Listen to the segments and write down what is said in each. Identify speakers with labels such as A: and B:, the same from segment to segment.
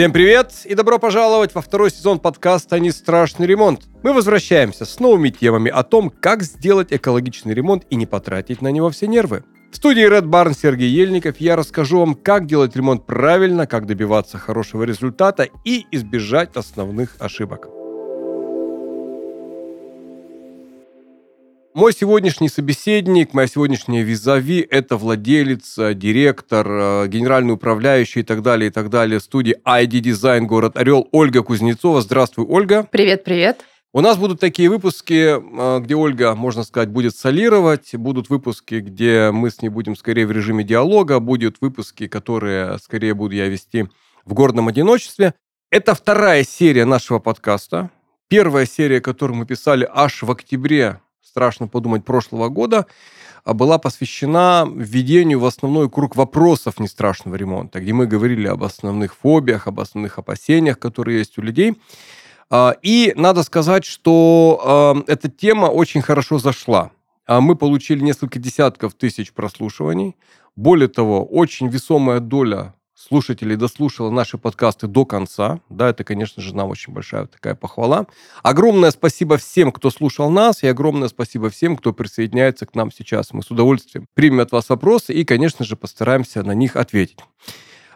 A: Всем привет и добро пожаловать во второй сезон подкаста «Не страшный ремонт». Мы возвращаемся с новыми темами о том, как сделать экологичный ремонт и не потратить на него все нервы. В студии Red Barn Сергей Ельников я расскажу вам, как делать ремонт правильно, как добиваться хорошего результата и избежать основных ошибок. Мой сегодняшний собеседник, моя сегодняшняя визави – это владелец, э, директор, э, генеральный управляющий и так далее, и так далее студии ID Design город Орел Ольга Кузнецова. Здравствуй, Ольга.
B: Привет, привет.
A: У нас будут такие выпуски, э, где Ольга, можно сказать, будет солировать, будут выпуски, где мы с ней будем скорее в режиме диалога, будут выпуски, которые скорее буду я вести в гордом одиночестве. Это вторая серия нашего подкаста. Первая серия, которую мы писали аж в октябре страшно подумать, прошлого года а, была посвящена введению в основной круг вопросов нестрашного ремонта, где мы говорили об основных фобиях, об основных опасениях, которые есть у людей. А, и надо сказать, что а, эта тема очень хорошо зашла. Мы получили несколько десятков тысяч прослушиваний. Более того, очень весомая доля слушателей дослушала наши подкасты до конца. Да, это, конечно же, нам очень большая такая похвала. Огромное спасибо всем, кто слушал нас, и огромное спасибо всем, кто присоединяется к нам сейчас. Мы с удовольствием примем от вас вопросы и, конечно же, постараемся на них ответить.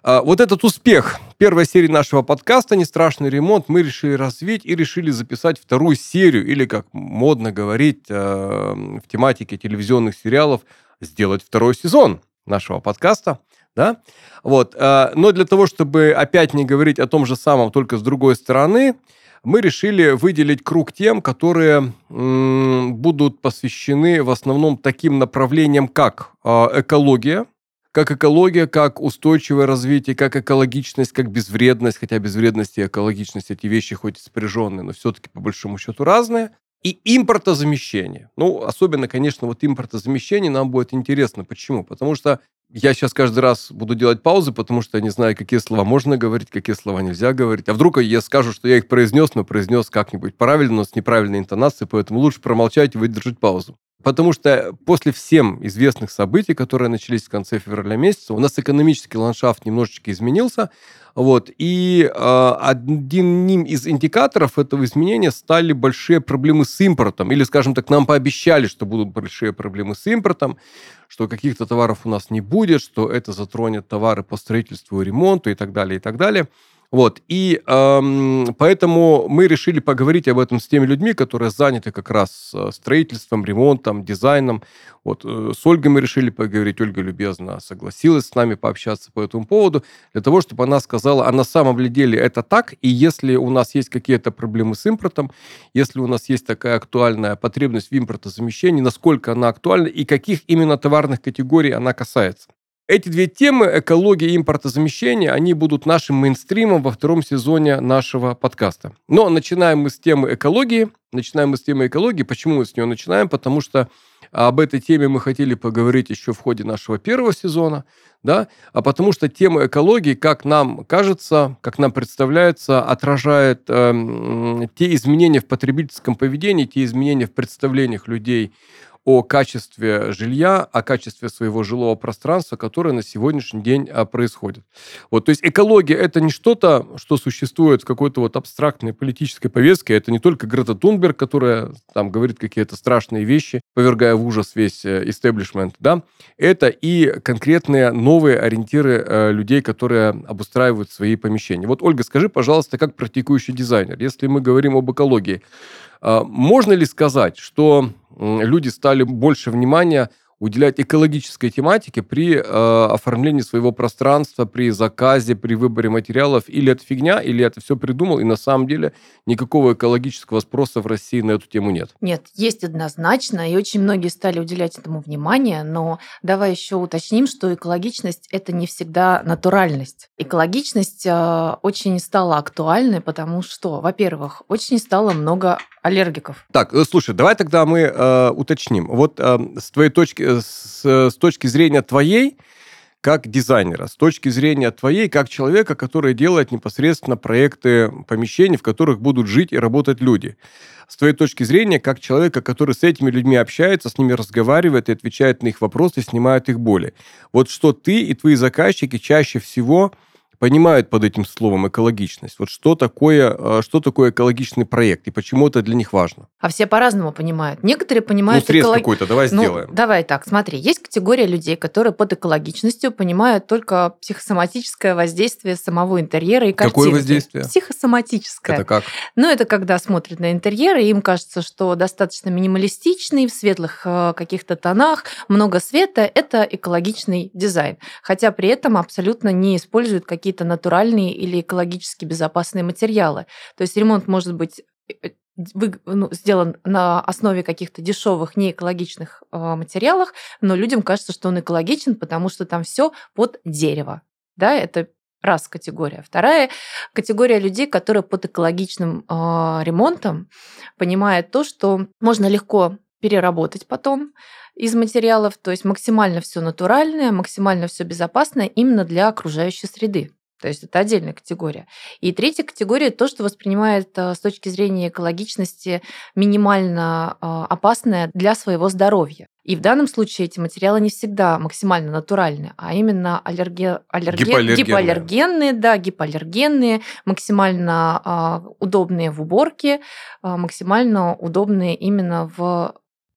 A: А, вот этот успех первой серии нашего подкаста «Не страшный ремонт» мы решили развить и решили записать вторую серию, или, как модно говорить а, в тематике телевизионных сериалов, сделать второй сезон нашего подкаста – да? Вот. Э, но для того, чтобы опять не говорить о том же самом, только с другой стороны, мы решили выделить круг тем, которые будут посвящены в основном таким направлениям, как э, экология, как экология, как устойчивое развитие, как экологичность, как безвредность, хотя безвредность и экологичность эти вещи хоть и спряженные, но все-таки по большому счету разные. И импортозамещение. Ну, особенно, конечно, вот импортозамещение нам будет интересно. Почему? Потому что я сейчас каждый раз буду делать паузы, потому что я не знаю, какие слова можно говорить, какие слова нельзя говорить. А вдруг я скажу, что я их произнес, но произнес как-нибудь правильно, но с неправильной интонацией, поэтому лучше промолчать и выдержать паузу. Потому что после всем известных событий, которые начались в конце февраля месяца, у нас экономический ландшафт немножечко изменился. Вот, и э, одним из индикаторов этого изменения стали большие проблемы с импортом. Или, скажем так, нам пообещали, что будут большие проблемы с импортом, что каких-то товаров у нас не будет, что это затронет товары по строительству и ремонту и так далее, и так далее. Вот. И эм, поэтому мы решили поговорить об этом с теми людьми, которые заняты как раз э, строительством, ремонтом, дизайном. Вот. Э, с Ольгой мы решили поговорить. Ольга любезно согласилась с нами пообщаться по этому поводу, для того, чтобы она сказала, а на самом ли деле это так, и если у нас есть какие-то проблемы с импортом, если у нас есть такая актуальная потребность в импортозамещении, насколько она актуальна и каких именно товарных категорий она касается. Эти две темы, экология и импортозамещение, они будут нашим мейнстримом во втором сезоне нашего подкаста. Но начинаем мы с темы экологии. Начинаем мы с темы экологии. Почему мы с нее начинаем? Потому что об этой теме мы хотели поговорить еще в ходе нашего первого сезона, да, а потому что тема экологии, как нам кажется, как нам представляется, отражает э, те изменения в потребительском поведении, те изменения в представлениях людей о качестве жилья, о качестве своего жилого пространства, которое на сегодняшний день а, происходит. Вот, то есть экология это не что-то, что существует в какой-то вот абстрактной политической повестке, это не только Грета Тунберг, которая там говорит какие-то страшные вещи, повергая в ужас весь истеблишмент, да, это и конкретные новые ориентиры э, людей, которые обустраивают свои помещения. Вот, Ольга, скажи, пожалуйста, как практикующий дизайнер, если мы говорим об экологии, э, можно ли сказать, что люди стали больше внимания уделять экологической тематике при э, оформлении своего пространства, при заказе, при выборе материалов. Или это фигня, или это все придумал, и на самом деле никакого экологического спроса в России на эту тему нет.
B: Нет, есть однозначно, и очень многие стали уделять этому внимание, но давай еще уточним, что экологичность это не всегда натуральность. Экологичность э, очень стала актуальной, потому что, во-первых, очень стало много аллергиков.
A: Так, э, слушай, давай тогда мы э, уточним. Вот э, с твоей точки, э, с, с точки зрения твоей, как дизайнера, с точки зрения твоей, как человека, который делает непосредственно проекты помещений, в которых будут жить и работать люди. С твоей точки зрения, как человека, который с этими людьми общается, с ними разговаривает и отвечает на их вопросы, снимает их боли. Вот что ты и твои заказчики чаще всего понимают под этим словом экологичность? Вот что такое, э, что такое экологичный проект и почему это для них важно?
B: А все по-разному понимают. Некоторые понимают...
A: Ну, срез эколог... какой-то, давай ну, сделаем.
B: Давай так, смотри. Есть категория людей, которые под экологичностью понимают только психосоматическое воздействие самого интерьера и картинки.
A: Какое воздействие?
B: Психосоматическое.
A: Это как?
B: Ну, это когда смотрят на интерьер, и им кажется, что достаточно минималистичный, в светлых э, каких-то тонах, много света – это экологичный дизайн. Хотя при этом абсолютно не используют какие-то натуральные или экологически безопасные материалы. То есть ремонт может быть э, вы, ну, сделан на основе каких-то дешевых, неэкологичных э, материалах, но людям кажется, что он экологичен, потому что там все под дерево. Да, это раз категория. Вторая категория людей, которые под экологичным э, ремонтом понимают то, что можно легко переработать потом из материалов, то есть максимально все натуральное, максимально все безопасное именно для окружающей среды. То есть это отдельная категория. И третья категория то, что воспринимает э, с точки зрения экологичности минимально э, опасное для своего здоровья. И в данном случае эти материалы не всегда максимально натуральны, а именно аллерге... аллерге... гипоаллергенные. гипоаллергенные, да, гипоаллергенные, максимально э, удобные в уборке, э, максимально удобные именно в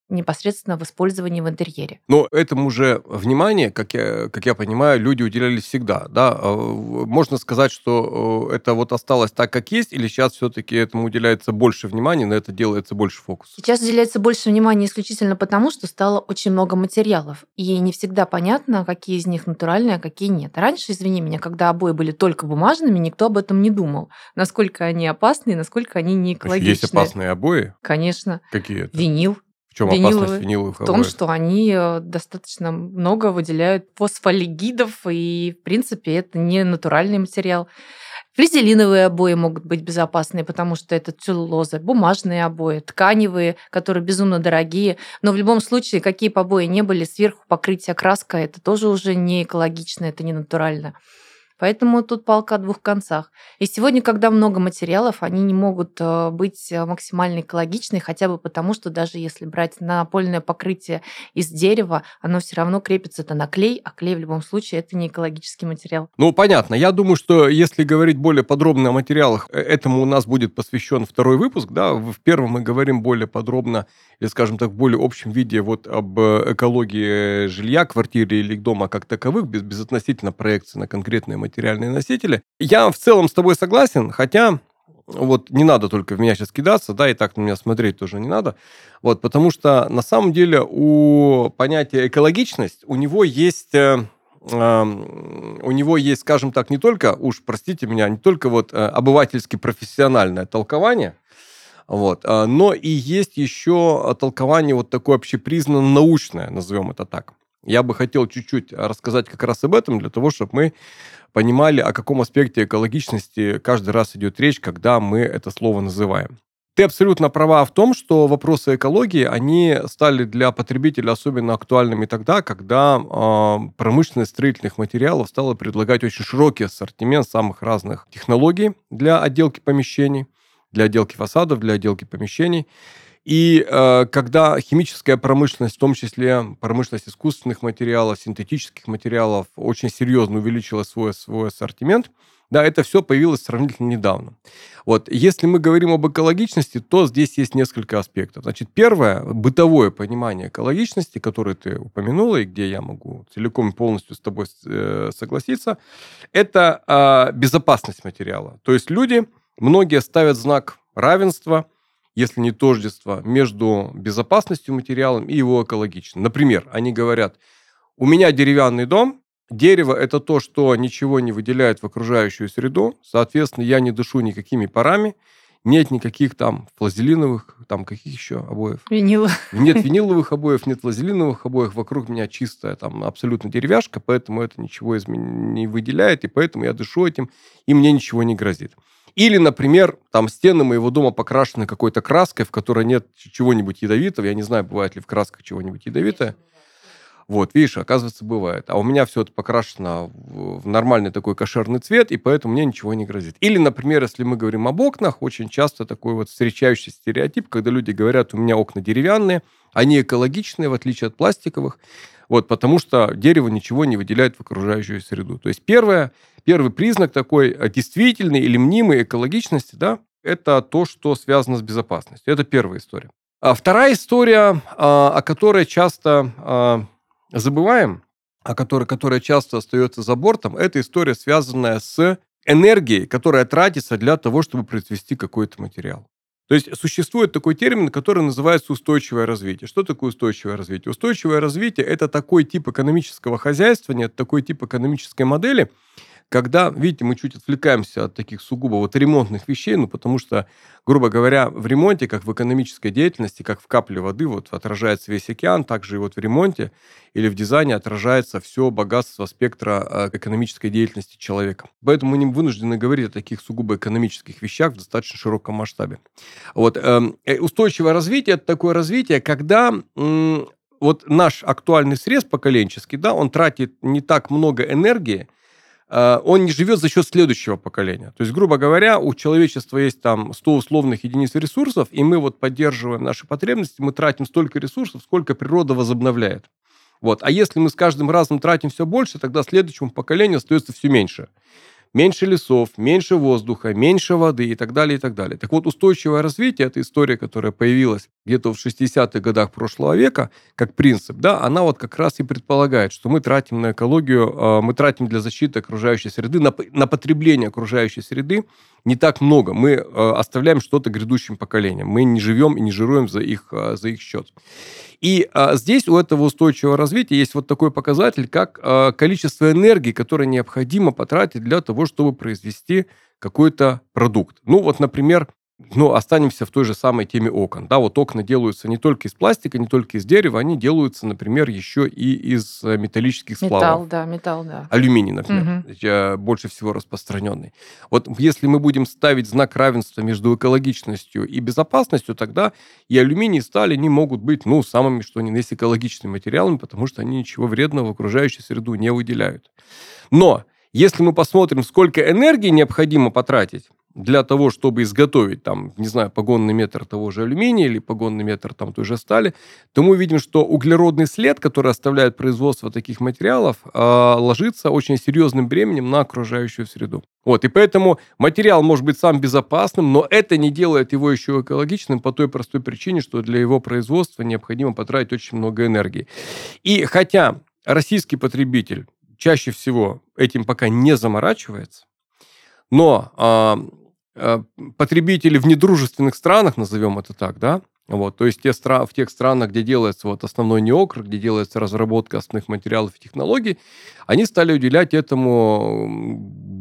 B: непосредственно в использовании в интерьере.
A: Но этому же внимание, как я, как я понимаю, люди уделяли всегда. Да? А, можно сказать, что это вот осталось так, как есть, или сейчас все-таки этому уделяется больше внимания, на это делается больше фокус?
B: Сейчас уделяется больше внимания исключительно потому, что стало очень много материалов. И не всегда понятно, какие из них натуральные, а какие нет. Раньше, извини меня, когда обои были только бумажными, никто об этом не думал. Насколько они опасны и насколько они не экологичны.
A: Есть опасные обои?
B: Конечно.
A: Какие это?
B: Винил
A: чем виниловые, опасность виниловых
B: В том, что они э, достаточно много выделяют фосфолигидов, и, в принципе, это не натуральный материал. Флизелиновые обои могут быть безопасные, потому что это целлулоза, бумажные обои, тканевые, которые безумно дорогие. Но в любом случае, какие бы обои не были, сверху покрытие краска, это тоже уже не экологично, это не натурально. Поэтому тут палка о двух концах. И сегодня, когда много материалов, они не могут э, быть э, максимально экологичны, хотя бы потому, что даже если брать напольное покрытие из дерева, оно все равно крепится-то на клей, а клей в любом случае это не экологический материал.
A: Ну, понятно. Я думаю, что если говорить более подробно о материалах, э, этому у нас будет посвящен второй выпуск. Да? В первом мы говорим более подробно, или, скажем так, в более общем виде вот об экологии жилья, квартиры или дома как таковых, без относительно проекции на конкретные материалы материальные носители. Я в целом с тобой согласен, хотя вот не надо только в меня сейчас кидаться, да, и так на меня смотреть тоже не надо. Вот, потому что на самом деле у понятия экологичность, у него есть э, эм, у него есть, скажем так, не только, уж простите меня, не только вот э, обывательски профессиональное толкование, вот, э, но и есть еще толкование вот такое общепризнанно научное, назовем это так. Я бы хотел чуть-чуть рассказать как раз об этом, для того, чтобы мы понимали, о каком аспекте экологичности каждый раз идет речь, когда мы это слово называем. Ты абсолютно права в том, что вопросы экологии, они стали для потребителя особенно актуальными тогда, когда э, промышленность строительных материалов стала предлагать очень широкий ассортимент самых разных технологий для отделки помещений, для отделки фасадов, для отделки помещений. И э, когда химическая промышленность, в том числе промышленность искусственных материалов, синтетических материалов, очень серьезно увеличила свой, свой ассортимент, да, это все появилось сравнительно недавно. Вот, если мы говорим об экологичности, то здесь есть несколько аспектов. Значит, первое, бытовое понимание экологичности, которое ты упомянула, и где я могу целиком и полностью с тобой э, согласиться, это э, безопасность материала. То есть люди, многие ставят знак равенства – если не тождество, между безопасностью материала и его экологичностью. Например, они говорят, у меня деревянный дом, дерево – это то, что ничего не выделяет в окружающую среду, соответственно, я не дышу никакими парами, нет никаких там флазелиновых, там каких еще обоев?
B: Виниловых.
A: Нет виниловых обоев, нет флазелиновых обоев, вокруг меня чистая там абсолютно деревяшка, поэтому это ничего из меня не выделяет, и поэтому я дышу этим, и мне ничего не грозит. Или, например, там стены моего дома покрашены какой-то краской, в которой нет чего-нибудь ядовитого. Я не знаю, бывает ли в красках чего-нибудь ядовитое. Вот, видишь, оказывается, бывает. А у меня все это покрашено в нормальный такой кошерный цвет, и поэтому мне ничего не грозит. Или, например, если мы говорим об окнах, очень часто такой вот встречающий стереотип, когда люди говорят, у меня окна деревянные, Они экологичные, в отличие от пластиковых, вот, потому что дерево ничего не выделяет в окружающую среду. То есть первое, первый признак такой э, действительной или мнимой экологичности, да, это то, что связано с безопасностью. Это первая история. А вторая история, а, о которой часто а, забываем, о которой, которая часто остается за бортом, это история, связанная с энергией, которая тратится для того, чтобы произвести какой-то материал. То есть существует такой термин, который называется устойчивое развитие. Что такое устойчивое развитие? Устойчивое развитие – это такой тип экономического хозяйствования, такой тип экономической модели, когда, видите, мы чуть отвлекаемся от таких сугубо вот ремонтных вещей, ну, потому что, грубо говоря, в ремонте, как в экономической деятельности, как в капле воды, вот отражается весь океан, также и вот в ремонте или в дизайне отражается все богатство спектра а, экономической деятельности человека. Поэтому мы не вынуждены говорить о таких сугубо экономических вещах в достаточно широком масштабе. Вот, эм, э, устойчивое развитие – это такое развитие, когда вот наш актуальный срез поколенческий, да, он тратит не так много энергии, он не живет за счет следующего поколения. То есть, грубо говоря, у человечества есть там 100 условных единиц ресурсов, и мы вот поддерживаем наши потребности, мы тратим столько ресурсов, сколько природа возобновляет. Вот. А если мы с каждым разом тратим все больше, тогда следующему поколению остается все меньше меньше лесов, меньше воздуха, меньше воды и так далее, и так далее. Так вот, устойчивое развитие, это история, которая появилась где-то в 60-х годах прошлого века, как принцип, да, она вот как раз и предполагает, что мы тратим на экологию, а, мы тратим для защиты окружающей среды, на, на потребление окружающей среды не так много. Мы а, оставляем что-то грядущим поколениям. Мы не живем и не жируем за их, а, за их счет. И а, здесь у этого устойчивого развития есть вот такой показатель, как а, количество энергии, которое необходимо потратить для того, чтобы произвести какой-то продукт. Ну вот, например, ну, останемся в той же самой теме окон. Да, вот окна делаются не только из пластика, не только из дерева, они делаются, например, еще и из э, металлических сплавов.
B: Металл, да, металл, да.
A: Алюминий, например, угу. больше всего распространенный. Вот если мы будем ставить знак равенства между экологичностью и безопасностью, тогда и алюминий, и сталь, они могут быть, ну, самыми, что ни на есть, экологичными материалами, потому что они ничего вредного в окружающую среду не выделяют. Но если мы посмотрим, сколько энергии необходимо потратить, для того, чтобы изготовить, там, не знаю, погонный метр того же алюминия или погонный метр там, той же стали, то мы видим, что углеродный след, который оставляет производство таких материалов, э, ложится очень серьезным бременем на окружающую среду. Вот, и поэтому материал может быть сам безопасным, но это не делает его еще экологичным по той простой причине, что для его производства необходимо потратить очень много энергии. И хотя российский потребитель чаще всего этим пока не заморачивается, но Э, потребители в недружественных странах, назовем это так, да, вот, то есть те стра- в тех странах, где делается вот основной неокр, где делается разработка основных материалов и технологий, они стали уделять этому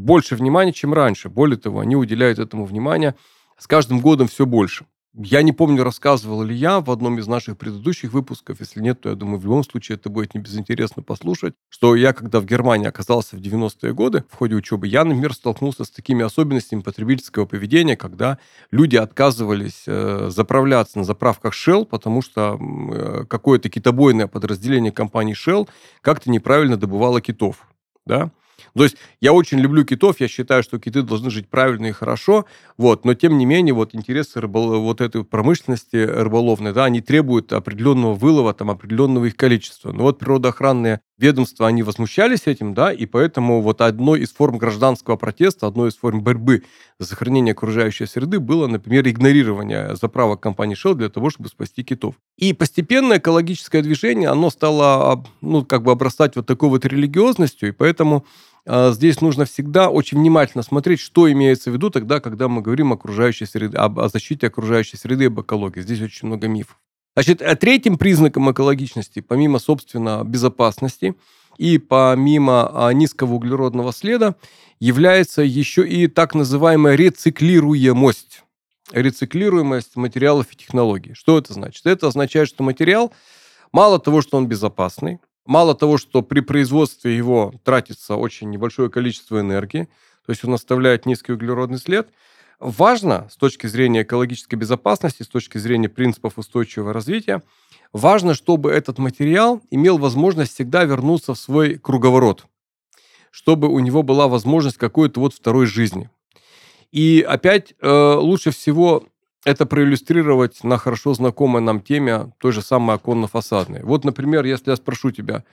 A: больше внимания, чем раньше. Более того, они уделяют этому внимания с каждым годом все больше. Я не помню, рассказывал ли я в одном из наших предыдущих выпусков. Если нет, то я думаю, в любом случае это будет не безинтересно послушать, что я, когда в Германии оказался в 90-е годы в ходе учебы, я, например, столкнулся с такими особенностями потребительского поведения, когда люди отказывались э, заправляться на заправках Shell, потому что э, какое-то китобойное подразделение компании Shell как-то неправильно добывало китов. Да? То есть я очень люблю китов, я считаю, что киты должны жить правильно и хорошо, вот, но тем не менее вот интересы рыбол... вот этой промышленности рыболовной, да, они требуют определенного вылова, там, определенного их количества. Но вот природоохранные ведомства, они возмущались этим, да, и поэтому вот одной из форм гражданского протеста, одной из форм борьбы за сохранение окружающей среды было, например, игнорирование заправок компании Shell для того, чтобы спасти китов. И постепенно экологическое движение, оно стало, ну, как бы обрастать вот такой вот религиозностью, и поэтому здесь нужно всегда очень внимательно смотреть, что имеется в виду тогда, когда мы говорим о окружающей среде, о защите окружающей среды об экологии. Здесь очень много мифов. Значит, э, третьим признаком экологичности, помимо, собственно, безопасности и помимо а, низкого углеродного следа, является еще и так называемая рециклируемость. Рециклируемость материалов и технологий. Что это значит? Это означает, что материал, мало того, что он безопасный, мало того, что при производстве его тратится очень небольшое количество энергии, то есть он оставляет низкий углеродный след – Важно с точки зрения экологической безопасности, с точки зрения принципов устойчивого развития, важно, чтобы этот материал имел возможность всегда вернуться в свой круговорот, чтобы у него была возможность какой-то вот второй жизни. И опять э, лучше всего это проиллюстрировать на хорошо знакомой нам теме той же самой оконно-фасадной. Вот, например, если я спрошу тебя,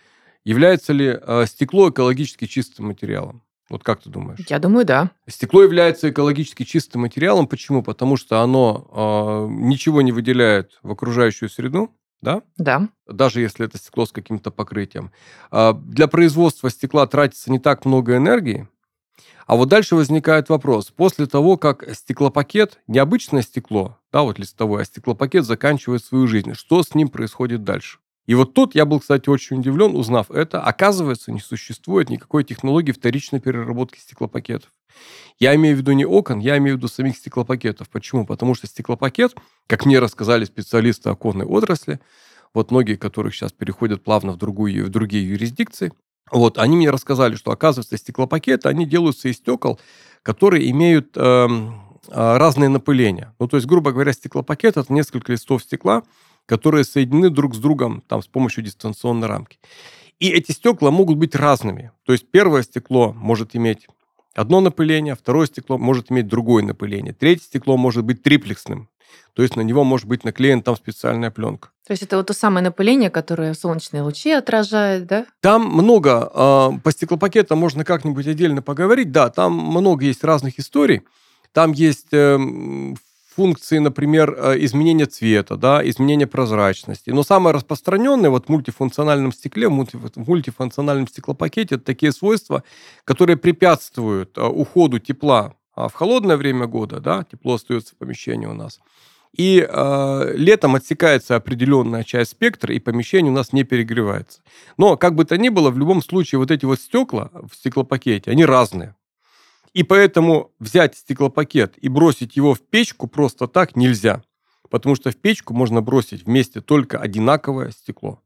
A: является ли э, стекло экологически чистым материалом? Вот как ты думаешь?
B: Я думаю, да.
A: Стекло является экологически чистым материалом. Почему? Потому что оно э, ничего не выделяет в окружающую среду, да?
B: Да.
A: Даже если это стекло с каким-то покрытием. Э, для производства стекла тратится не так много энергии, а вот дальше возникает вопрос. После того, как стеклопакет, необычное стекло, да, вот листовое, а стеклопакет заканчивает свою жизнь, что с ним происходит дальше? И вот тут я был, кстати, очень удивлен, узнав это. Оказывается, не существует никакой технологии вторичной переработки стеклопакетов. Я имею в виду не окон, я имею в виду самих стеклопакетов. Почему? Потому что стеклопакет, как мне рассказали специалисты оконной отрасли, вот многие, которых сейчас переходят плавно в, другую, в другие юрисдикции, вот, они мне рассказали, что, оказывается, стеклопакеты, они делаются из стекол, которые имеют э, разные напыления. Ну, то есть, грубо говоря, стеклопакет – это несколько листов стекла, которые соединены друг с другом там, с помощью дистанционной рамки. И эти стекла могут быть разными. То есть, первое стекло может иметь одно напыление, второе стекло может иметь другое напыление, третье стекло может быть триплексным. То есть на него может быть наклеена там специальная пленка.
B: То есть это вот то самое напыление, которое солнечные лучи отражает, да?
A: Там много, а, по стеклопакетам можно как-нибудь отдельно поговорить, да, там много есть разных историй. Там есть эм, функции, например, э, изменения цвета, да, изменения прозрачности. Но самое распространенное вот в мультифункциональном стекле, в мультифункциональном стеклопакете, это такие свойства, которые препятствуют э, уходу тепла а в холодное время года, да, тепло остается в помещении у нас. И э, летом отсекается определенная часть спектра, и помещение у нас не перегревается. Но, как бы то ни было, в любом случае вот эти вот стекла в стеклопакете, они разные. И поэтому взять стеклопакет и бросить его в печку просто так нельзя. Потому что в печку можно бросить вместе только одинаковое стекло.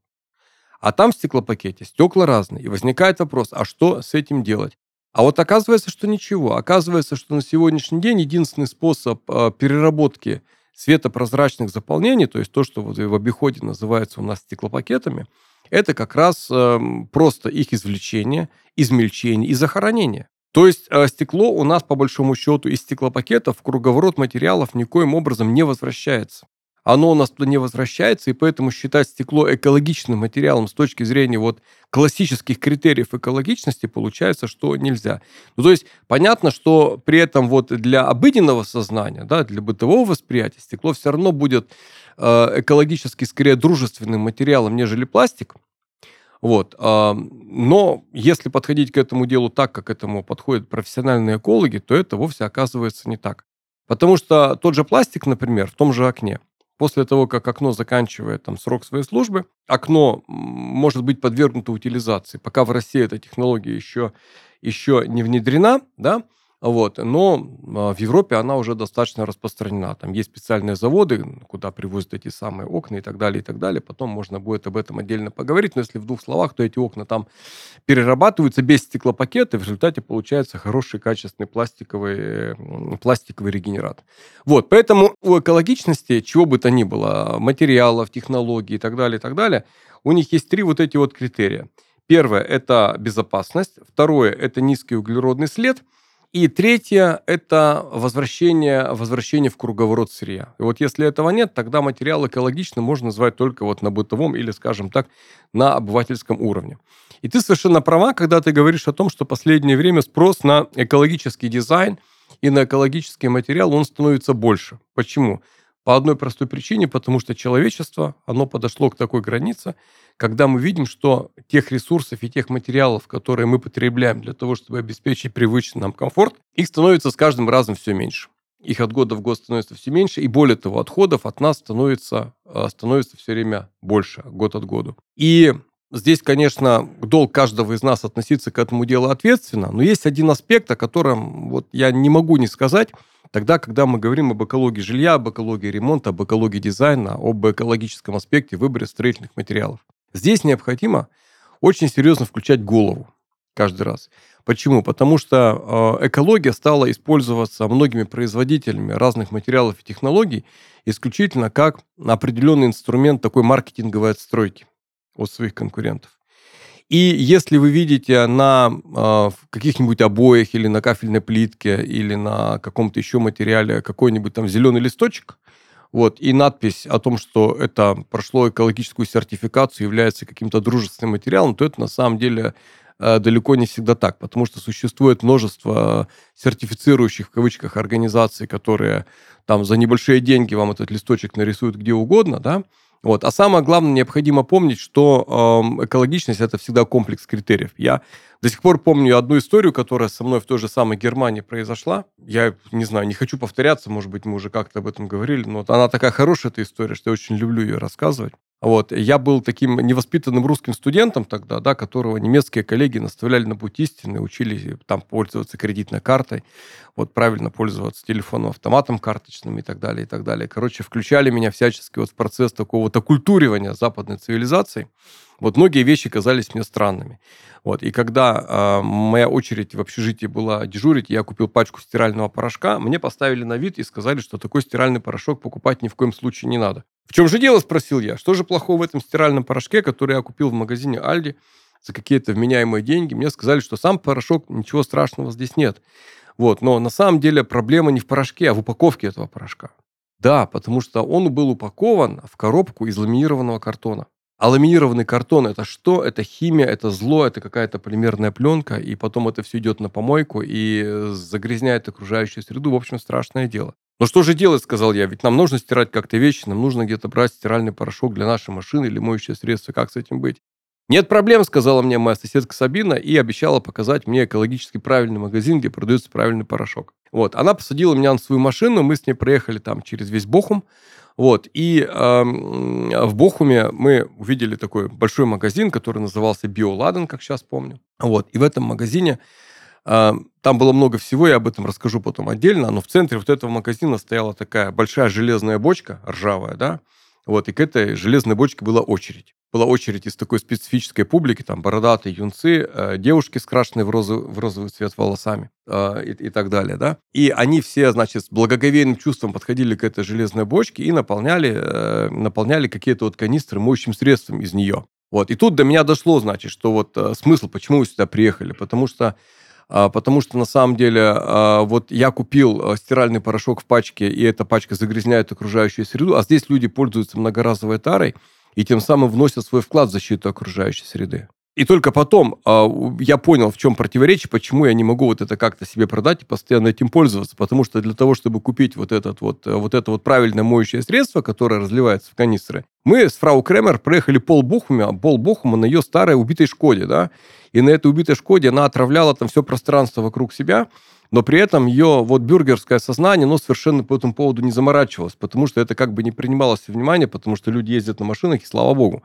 A: А там в стеклопакете стекла разные. И возникает вопрос, а что с этим делать? А вот оказывается, что ничего. Оказывается, что на сегодняшний день единственный способ э, переработки светопрозрачных заполнений, то есть то, что вот в обиходе называется у нас стеклопакетами, это как раз э, просто их извлечение, измельчение и захоронение. То есть э, стекло у нас, по большому счету, из стеклопакетов в круговорот материалов никоим образом не возвращается оно у нас туда не возвращается, и поэтому считать стекло экологичным материалом с точки зрения вот классических критериев экологичности получается, что нельзя. Ну, то есть понятно, что при этом вот для обыденного сознания, да, для бытового восприятия стекло все равно будет э, экологически скорее дружественным материалом, нежели пластик. Вот. А, но если подходить к этому делу так, как этому подходят профессиональные экологи, то это вовсе оказывается не так. Потому что тот же пластик, например, в том же окне, После того, как окно заканчивает там, срок своей службы, окно может быть подвергнуто утилизации. Пока в России эта технология еще, еще не внедрена, да, вот. Но а, в Европе она уже достаточно распространена. Там есть специальные заводы, куда привозят эти самые окна и так далее, и так далее. Потом можно будет об этом отдельно поговорить. Но если в двух словах, то эти окна там перерабатываются без стеклопакета, и в результате получается хороший, качественный пластиковый, пластиковый регенерат. Вот. Поэтому у экологичности, чего бы то ни было, материалов, технологий и так далее, и так далее, у них есть три вот эти вот критерия. Первое – это безопасность. Второе – это низкий углеродный след – и третье – это возвращение, возвращение в круговорот сырья. И вот если этого нет, тогда материал экологичным можно назвать только вот на бытовом или, скажем так, на обывательском уровне. И ты совершенно права, когда ты говоришь о том, что в последнее время спрос на экологический дизайн и на экологический материал, он становится больше. Почему? По одной простой причине, потому что человечество, оно подошло к такой границе, когда мы видим, что тех ресурсов и тех материалов, которые мы потребляем для того, чтобы обеспечить привычный нам комфорт, их становится с каждым разом все меньше. Их от года в год становится все меньше, и более того, отходов от нас становится, э, становится все время больше, год от года. И Здесь, конечно, долг каждого из нас относиться к этому делу ответственно, но есть один аспект, о котором вот я не могу не сказать, тогда, когда мы говорим об экологии жилья, об экологии ремонта, об экологии дизайна, об экологическом аспекте выбора строительных материалов. Здесь необходимо очень серьезно включать голову каждый раз. Почему? Потому что э, экология стала использоваться многими производителями разных материалов и технологий исключительно как определенный инструмент такой маркетинговой отстройки от своих конкурентов. И если вы видите на э, каких-нибудь обоях или на кафельной плитке или на каком-то еще материале какой-нибудь там зеленый листочек, вот, и надпись о том, что это прошло экологическую сертификацию, является каким-то дружественным материалом, то это на самом деле э, далеко не всегда так, потому что существует множество сертифицирующих, в кавычках, организаций, которые там за небольшие деньги вам этот листочек нарисуют где угодно, да, вот. А самое главное, необходимо помнить, что э, экологичность это всегда комплекс критериев. Я до сих пор помню одну историю, которая со мной в той же самой Германии произошла. Я не знаю, не хочу повторяться, может быть, мы уже как-то об этом говорили, но она такая хорошая, эта история, что я очень люблю ее рассказывать. Вот. Я был таким невоспитанным русским студентом тогда, да, которого немецкие коллеги наставляли на путь истины, учили там пользоваться кредитной картой, вот правильно пользоваться телефоном, автоматом карточным и так далее, и так далее. Короче, включали меня всячески вот в процесс такого вот оккультуривания западной цивилизации. Вот многие вещи казались мне странными. Вот. И когда э, моя очередь в общежитии была дежурить, я купил пачку стирального порошка, мне поставили на вид и сказали, что такой стиральный порошок покупать ни в коем случае не надо. В чем же дело, спросил я. Что же плохого в этом стиральном порошке, который я купил в магазине Альди за какие-то вменяемые деньги? Мне сказали, что сам порошок, ничего страшного здесь нет. Вот. Но на самом деле проблема не в порошке, а в упаковке этого порошка. Да, потому что он был упакован в коробку из ламинированного картона. А ламинированный картон это что? Это химия, это зло, это какая-то полимерная пленка, и потом это все идет на помойку и загрязняет окружающую среду. В общем, страшное дело. Но что же делать, сказал я, ведь нам нужно стирать как-то вещи, нам нужно где-то брать стиральный порошок для нашей машины или моющее средство, как с этим быть? Нет проблем, сказала мне моя соседка Сабина и обещала показать мне экологически правильный магазин, где продается правильный порошок. Вот, она посадила меня на свою машину, мы с ней проехали там через весь Бохум, вот, и э, в Бохуме мы увидели такой большой магазин, который назывался Биоладен, как сейчас помню. Вот, и в этом магазине а, там было много всего, я об этом расскажу потом отдельно, но в центре вот этого магазина стояла такая большая железная бочка, ржавая, да, вот, и к этой железной бочке была очередь. Была очередь из такой специфической публики, там, бородатые юнцы, э, девушки, скрашенные в розовый, в розовый цвет волосами э, и, и так далее, да. И они все, значит, с благоговейным чувством подходили к этой железной бочке и наполняли, э, наполняли какие-то вот канистры моющим средством из нее. Вот, и тут до меня дошло, значит, что вот э, смысл, почему вы сюда приехали, потому что а, потому что на самом деле а, вот я купил а, стиральный порошок в пачке, и эта пачка загрязняет окружающую среду, а здесь люди пользуются многоразовой тарой и тем самым вносят свой вклад в защиту окружающей среды. И только потом э, я понял, в чем противоречие, почему я не могу вот это как-то себе продать и постоянно этим пользоваться. Потому что для того, чтобы купить вот, этот вот, э, вот это вот правильное моющее средство, которое разливается в канистры, мы с фрау Кремер проехали пол Бохума, пол Бохума на ее старой убитой Шкоде, да, и на этой убитой Шкоде она отравляла там все пространство вокруг себя, но при этом ее вот бюргерское сознание, оно совершенно по этому поводу не заморачивалось, потому что это как бы не принималось в внимание, потому что люди ездят на машинах, и слава богу.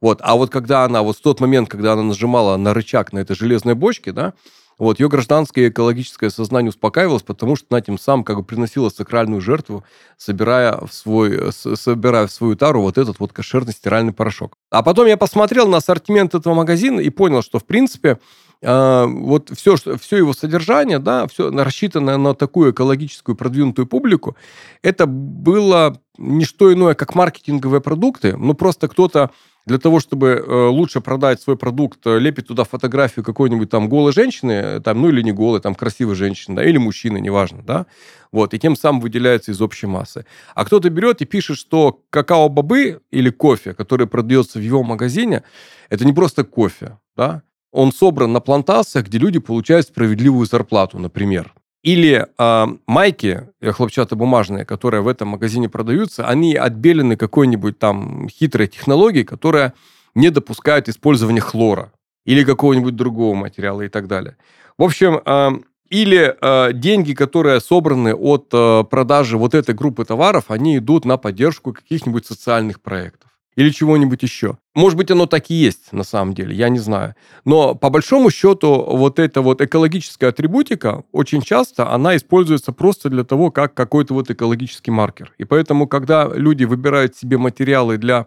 A: Вот. А вот когда она, вот в тот момент, когда она нажимала на рычаг на этой железной бочке, да, вот, ее гражданское и экологическое сознание успокаивалось, потому что она тем самым как бы приносила сакральную жертву, собирая в, свой, собирая в свою тару вот этот вот кошерный стиральный порошок. А потом я посмотрел на ассортимент этого магазина и понял, что, в принципе, вот все, все его содержание, да, все рассчитанное на такую экологическую продвинутую публику, это было не что иное, как маркетинговые продукты, ну, просто кто-то для того, чтобы э, лучше продать свой продукт, э, лепит туда фотографию какой-нибудь там голой женщины, там, ну или не голой, там красивой женщины, да, или мужчины, неважно, да, вот, и тем самым выделяется из общей массы. А кто-то берет и пишет, что какао-бобы или кофе, который продается в его магазине, это не просто кофе, да, он собран на плантациях, где люди получают справедливую зарплату, например. Или э, майки хлопчатобумажные, которые в этом магазине продаются, они отбелены какой-нибудь там хитрой технологией, которая не допускает использования хлора или какого-нибудь другого материала и так далее. В общем, э, или э, деньги, которые собраны от э, продажи вот этой группы товаров, они идут на поддержку каких-нибудь социальных проектов или чего-нибудь еще. Может быть, оно так и есть на самом деле, я не знаю. Но по большому счету вот эта вот экологическая атрибутика очень часто она используется просто для того, как какой-то вот экологический маркер. И поэтому, когда люди выбирают себе материалы для,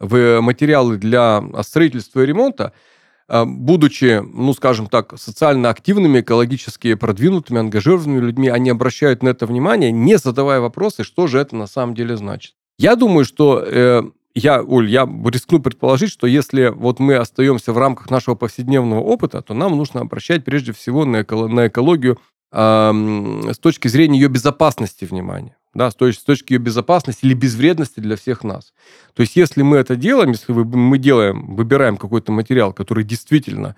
A: материалы для строительства и ремонта, э, будучи, ну, скажем так, социально активными, экологически продвинутыми, ангажированными людьми, они обращают на это внимание, не задавая вопросы, что же это на самом деле значит. Я думаю, что э, я, Оль, я рискну предположить, что если вот мы остаемся в рамках нашего повседневного опыта, то нам нужно обращать прежде всего на, эко, на экологию э, с точки зрения ее безопасности внимания. да, с точки ее безопасности или безвредности для всех нас. То есть если мы это делаем, если мы делаем, выбираем какой-то материал, который действительно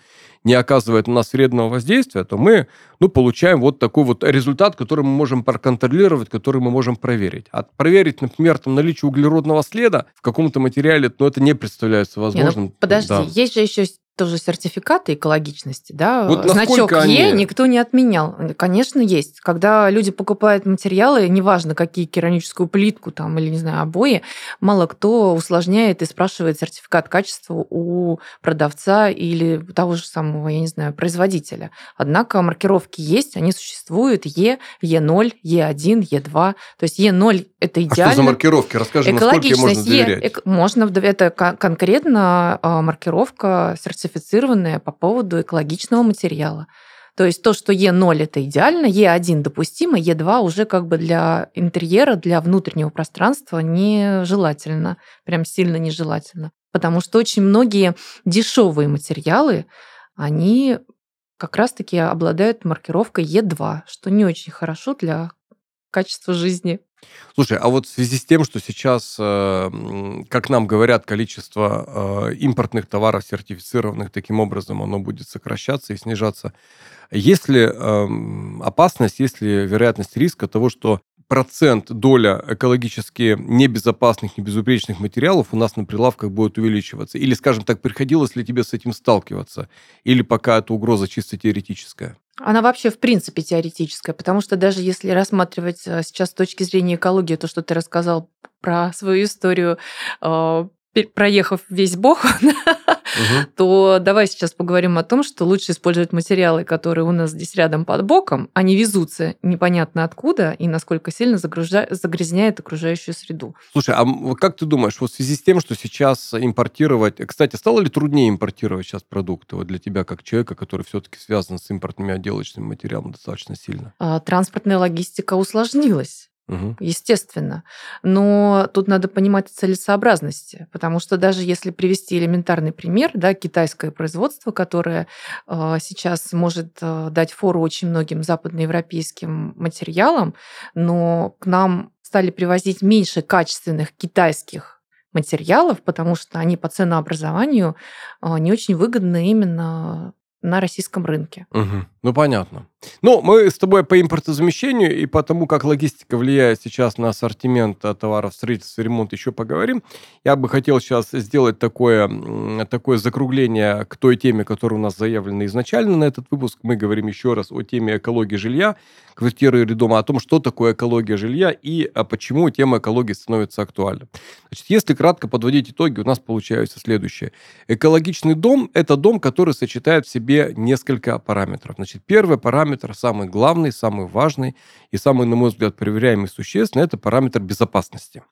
A: не оказывает на нас вредного воздействия, то мы ну, получаем вот такой вот результат, который мы можем проконтролировать, который мы можем проверить. А проверить, например, там, наличие углеродного следа в каком-то материале, ну, это не представляется возможным. Не, ну,
B: подожди, да. есть же еще тоже сертификаты экологичности, да, вот значок Е они... никто не отменял. Конечно, есть. Когда люди покупают материалы, неважно, какие керамическую плитку там или, не знаю, обои, мало кто усложняет и спрашивает сертификат качества у продавца или того же самого, я не знаю, производителя. Однако маркировки есть, они существуют Е, Е0, Е1, Е2. То есть Е0 это идеально. А
A: что за маркировки? Расскажи, насколько можно доверять? Е,
B: можно, это конкретно а, маркировка сертификата сертифицированные по поводу экологичного материала. То есть то, что Е0 это идеально, Е1 допустимо, Е2 уже как бы для интерьера, для внутреннего пространства нежелательно, прям сильно нежелательно. Потому что очень многие дешевые материалы, они как раз-таки обладают маркировкой Е2, что не очень хорошо для качества жизни.
A: Слушай, а вот в связи с тем, что сейчас, э, как нам говорят, количество э, импортных товаров сертифицированных таким образом, оно будет сокращаться и снижаться, есть ли эм, опасность, есть ли вероятность риска того, что процент, доля экологически небезопасных, небезупречных материалов у нас на прилавках будет увеличиваться? Или, скажем так, приходилось ли тебе с этим сталкиваться? Или пока эта угроза чисто теоретическая?
B: Она вообще в принципе теоретическая, потому что даже если рассматривать э, сейчас с точки зрения экологии то, что ты рассказал про свою историю, э, проехав весь бог, угу. то давай сейчас поговорим о том, что лучше использовать материалы, которые у нас здесь рядом под боком, а не везутся непонятно откуда и насколько сильно загружа... загрязняет окружающую среду.
A: Слушай, а как ты думаешь, вот в связи с тем, что сейчас импортировать... Кстати, стало ли труднее импортировать сейчас продукты вот для тебя, как человека, который все-таки связан с импортными отделочными материалами достаточно сильно?
B: А, транспортная логистика усложнилась. Угу. Естественно. Но тут надо понимать целесообразности, потому что даже если привести элементарный пример, да, китайское производство, которое э, сейчас может э, дать фору очень многим западноевропейским материалам, но к нам стали привозить меньше качественных китайских материалов, потому что они по ценообразованию э, не очень выгодны именно на российском рынке.
A: Угу. Ну, понятно. Ну, мы с тобой по импортозамещению и по тому, как логистика влияет сейчас на ассортимент товаров строительства ремонта еще поговорим. Я бы хотел сейчас сделать такое, такое закругление к той теме, которая у нас заявлена изначально на этот выпуск. Мы говорим еще раз о теме экологии жилья, квартиры или дома, о том, что такое экология жилья и а почему тема экологии становится актуальной. Значит, если кратко подводить итоги, у нас получается следующее. Экологичный дом – это дом, который сочетает в себе несколько параметров. Значит, первый параметр, самый главный, самый важный и самый, на мой взгляд, проверяемый существенно, это параметр безопасности.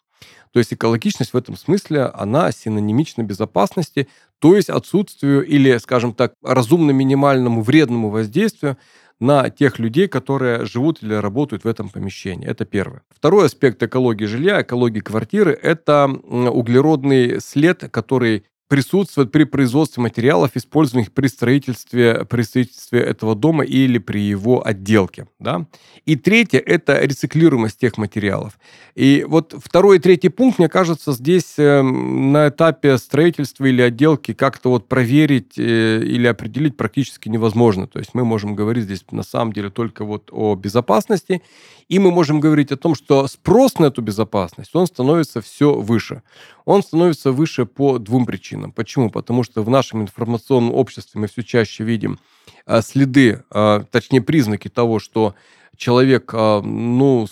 A: То есть экологичность в этом смысле, она синонимична безопасности, то есть отсутствию или, скажем так, разумно-минимальному вредному воздействию на тех людей, которые живут или работают в этом помещении. Это первое. Второй аспект экологии жилья, экологии квартиры – это углеродный след, который присутствует при производстве материалов, используемых при строительстве, при строительстве этого дома или при его отделке. Да? И третье – это рециклируемость тех материалов. И вот второй и третий пункт, мне кажется, здесь э, на этапе строительства или отделки как-то вот проверить э, или определить практически невозможно. То есть мы можем говорить здесь на самом деле только вот о безопасности, и мы можем говорить о том, что спрос на эту безопасность, он становится все выше. Он становится выше по двум причинам. Почему? Потому что в нашем информационном обществе мы все чаще видим а, следы, а, точнее признаки того, что человек, а, ну,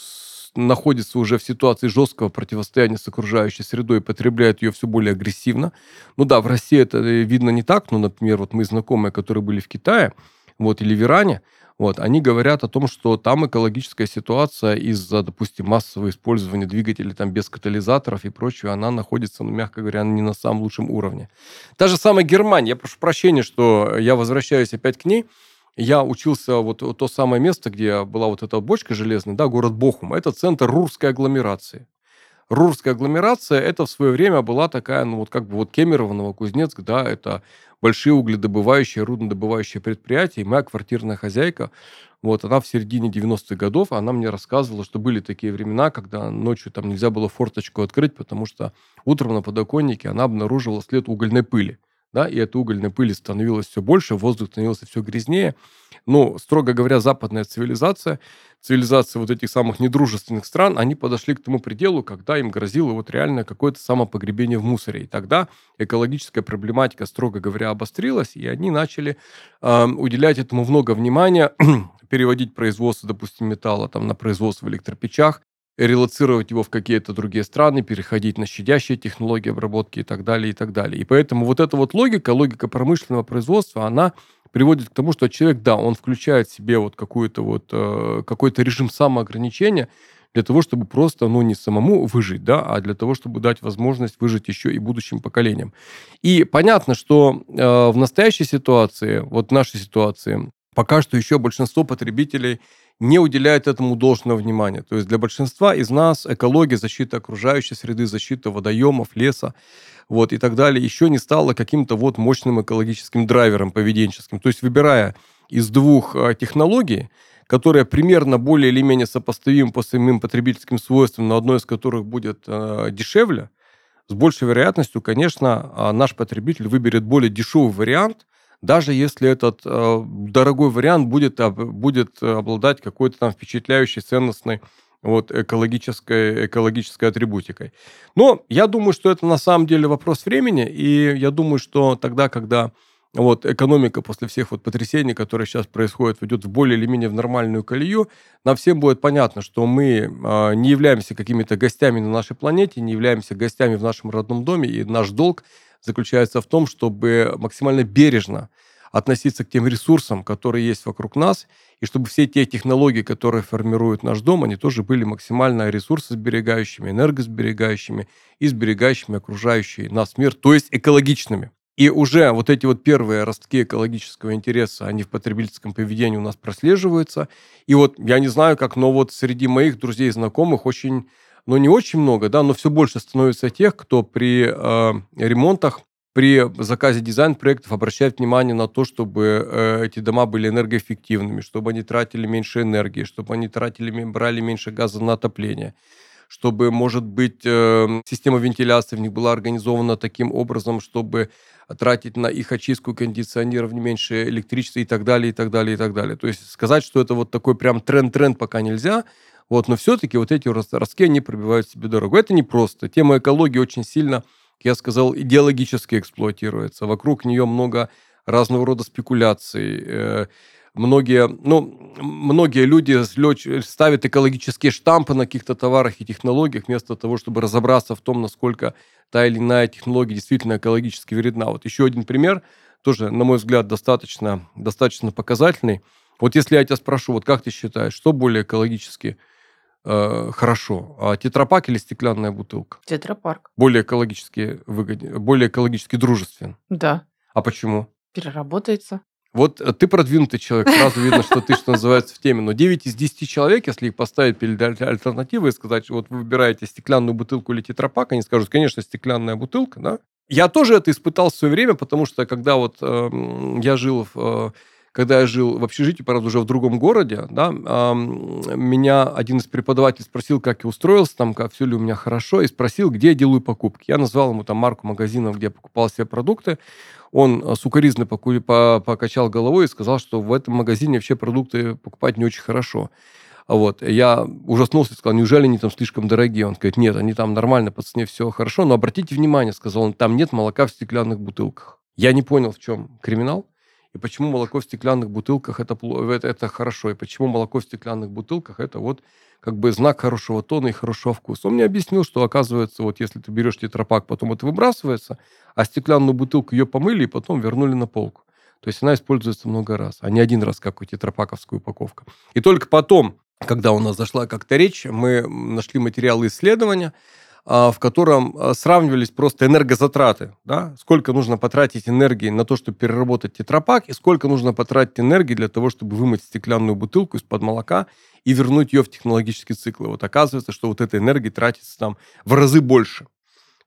A: находится уже в ситуации жесткого противостояния с окружающей средой и потребляет ее все более агрессивно. Ну да, в России это э, видно не так, но, например, вот мы знакомые, которые были в Китае, вот, или в Иране, вот, они говорят о том, что там экологическая ситуация из-за, допустим, массового использования двигателей там без катализаторов и прочего, она находится, ну, мягко говоря, не на самом лучшем уровне. Та же самая Германия, я прошу прощения, что я возвращаюсь опять к ней, я учился вот, то самое место, где была вот эта бочка железная, да, город Бохум, это центр Рурской агломерации. Рурская агломерация, это в свое время была такая, ну вот как бы вот Кемерово, Новокузнецк, да, это большие угледобывающие, руднодобывающие предприятия. И моя квартирная хозяйка, вот, она в середине 90-х годов, она мне рассказывала, что были такие времена, когда ночью там нельзя было форточку открыть, потому что утром на подоконнике она обнаруживала след угольной пыли да, и эта угольная пыль становилась все больше, воздух становился все грязнее. Но, строго говоря, западная цивилизация, цивилизация вот этих самых недружественных стран, они подошли к тому пределу, когда им грозило вот реально какое-то самопогребение в мусоре. И тогда экологическая проблематика, строго говоря, обострилась, и они начали э, уделять этому много внимания, переводить производство, допустим, металла там, на производство в электропечах, релацировать его в какие-то другие страны, переходить на щадящие технологии обработки и так далее, и так далее. И поэтому вот эта вот логика, логика промышленного производства, она приводит к тому, что человек, да, он включает в себе вот какую-то вот, э, какой-то режим самоограничения для того, чтобы просто, ну, не самому выжить, да, а для того, чтобы дать возможность выжить еще и будущим поколениям. И понятно, что э, в настоящей ситуации, вот в нашей ситуации, пока что еще большинство потребителей не уделяют этому должного внимания. То есть для большинства из нас экология, защита окружающей среды, защита водоемов, леса вот, и так далее еще не стала каким-то вот мощным экологическим драйвером поведенческим. То есть выбирая из двух а, технологий, которые примерно более или менее сопоставимы по своим потребительским свойствам, но одной из которых будет э, дешевле, с большей вероятностью, конечно, а, наш потребитель выберет более дешевый вариант, даже если этот э, дорогой вариант будет, будет обладать какой-то там впечатляющей, ценностной вот, экологической, экологической атрибутикой. Но я думаю, что это на самом деле вопрос времени, и я думаю, что тогда, когда вот экономика после всех вот потрясений, которые сейчас происходят, войдет в более или менее в нормальную колею, нам всем будет понятно, что мы э, не являемся какими-то гостями на нашей планете, не являемся гостями в нашем родном доме, и наш долг заключается в том, чтобы максимально бережно относиться к тем ресурсам, которые есть вокруг нас, и чтобы все те технологии, которые формируют наш дом, они тоже были максимально ресурсосберегающими, энергосберегающими и сберегающими окружающий нас мир, то есть экологичными. И уже вот эти вот первые ростки экологического интереса, они в потребительском поведении у нас прослеживаются. И вот я не знаю как, но вот среди моих друзей и знакомых очень но не очень много, да, но все больше становится тех, кто при э, ремонтах, при заказе дизайн-проектов обращает внимание на то, чтобы э, эти дома были энергоэффективными, чтобы они тратили меньше энергии, чтобы они тратили, брали меньше газа на отопление, чтобы, может быть, э, система вентиляции в них была организована таким образом, чтобы тратить на их очистку кондиционеров не меньше электричества и так далее, и так далее, и так далее. То есть сказать, что это вот такой прям тренд-тренд пока нельзя, вот, но все-таки вот эти ростки, они пробивают себе дорогу. Это не просто. Тема экологии очень сильно, я сказал, идеологически эксплуатируется. Вокруг нее много разного рода спекуляций. Э, многие, ну, многие люди ставят экологические штампы на каких-то товарах и технологиях вместо того, чтобы разобраться в том, насколько та или иная технология действительно экологически вредна. Вот еще один пример, тоже, на мой взгляд, достаточно, достаточно показательный. Вот если я тебя спрошу, вот как ты считаешь, что более экологически э, хорошо. А тетрапак или стеклянная бутылка?
B: Тетрапарк.
A: Более экологически выгоден, более экологически дружествен.
B: Да.
A: А почему?
B: Переработается.
A: Вот э, ты продвинутый человек, сразу видно, что ты, что называется, в теме. Но 9 из 10 человек, если их поставить перед альтернативой и сказать, вот вы выбираете стеклянную бутылку или тетрапак, они скажут, конечно, стеклянная бутылка, да? Я тоже это испытал в свое время, потому что когда вот э, я жил в э, когда я жил в общежитии, правда, уже в другом городе, да, меня один из преподавателей спросил, как я устроился там, как все ли у меня хорошо, и спросил, где я делаю покупки. Я назвал ему там марку магазинов, где я покупал себе продукты. Он э, сукоризно покачал головой и сказал, что в этом магазине вообще продукты покупать не очень хорошо. Вот. Я ужаснулся и сказал, неужели они там слишком дорогие? Он говорит, нет, они там нормально, по цене все хорошо, но обратите внимание, сказал он, там нет молока в стеклянных бутылках. Я не понял, в чем криминал и почему молоко в стеклянных бутылках это, это, это хорошо, и почему молоко в стеклянных бутылках это вот как бы знак хорошего тона и хорошего вкуса. Он мне объяснил, что оказывается, вот если ты берешь тетрапак, потом это выбрасывается, а стеклянную бутылку ее помыли и потом вернули на полку. То есть она используется много раз, а не один раз, как у тетрапаковская упаковка. И только потом, когда у нас зашла как-то речь, мы нашли материалы исследования, в котором сравнивались просто энергозатраты, да, сколько нужно потратить энергии на то, чтобы переработать тетрапак, и сколько нужно потратить энергии для того, чтобы вымыть стеклянную бутылку из-под молока и вернуть ее в технологический цикл. И вот оказывается, что вот эта энергия тратится там в разы больше.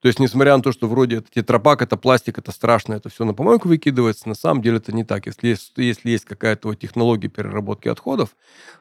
A: То есть, несмотря на то, что вроде это тетрапак, это пластик, это страшно, это все на помойку выкидывается, на самом деле это не так. Если есть, если есть какая-то вот технология переработки отходов,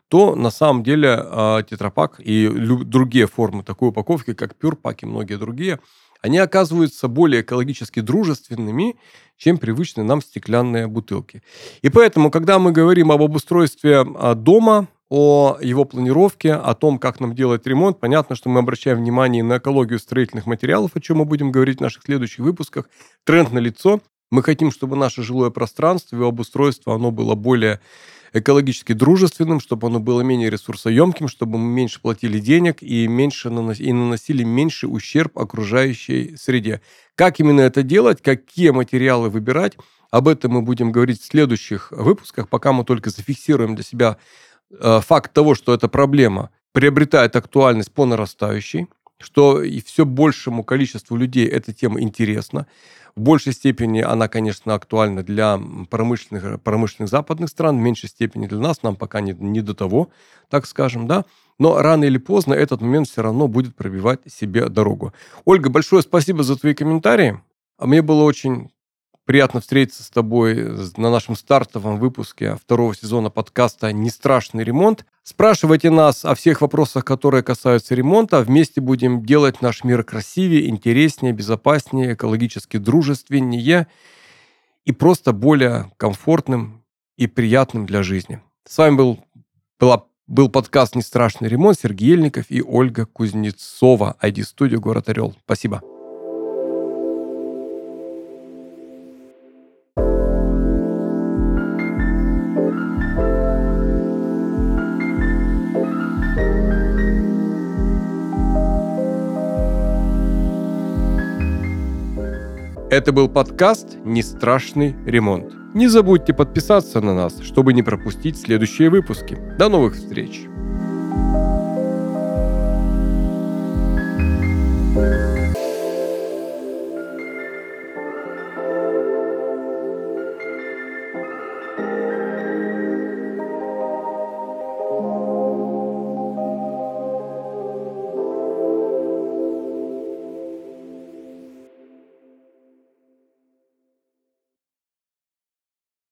A: то на самом деле э, тетрапак и другие формы такой упаковки, как пюрпак и многие другие, они оказываются более экологически дружественными, чем привычные нам стеклянные бутылки. И поэтому, когда мы говорим об обустройстве а, дома, о его планировке, о том, как нам делать ремонт. Понятно, что мы обращаем внимание на экологию строительных материалов, о чем мы будем говорить в наших следующих выпусках. Тренд на лицо. Мы хотим, чтобы наше жилое пространство, его обустройство, оно было более экологически дружественным, чтобы оно было менее ресурсоемким, чтобы мы меньше платили денег и, меньше нанос... и наносили меньший ущерб окружающей среде. Как именно это делать, какие материалы выбирать, об этом мы будем говорить в следующих выпусках, пока мы только зафиксируем для себя факт того, что эта проблема приобретает актуальность по нарастающей, что и все большему количеству людей эта тема интересна. В большей степени она, конечно, актуальна для промышленных, промышленных западных стран, в меньшей степени для нас, нам пока не, не до того, так скажем, да. Но рано или поздно этот момент все равно будет пробивать себе дорогу. Ольга, большое спасибо за твои комментарии. Мне было очень Приятно встретиться с тобой на нашем стартовом выпуске второго сезона подкаста «Не страшный ремонт». Спрашивайте нас о всех вопросах, которые касаются ремонта. Вместе будем делать наш мир красивее, интереснее, безопаснее, экологически дружественнее и просто более комфортным и приятным для жизни. С вами был, была, был подкаст «Не страшный ремонт» Сергей Ельников и Ольга Кузнецова, ID-студия «Город Орел». Спасибо. Это был подкаст «Не страшный ремонт». Не забудьте подписаться на нас, чтобы не пропустить следующие выпуски. До новых встреч!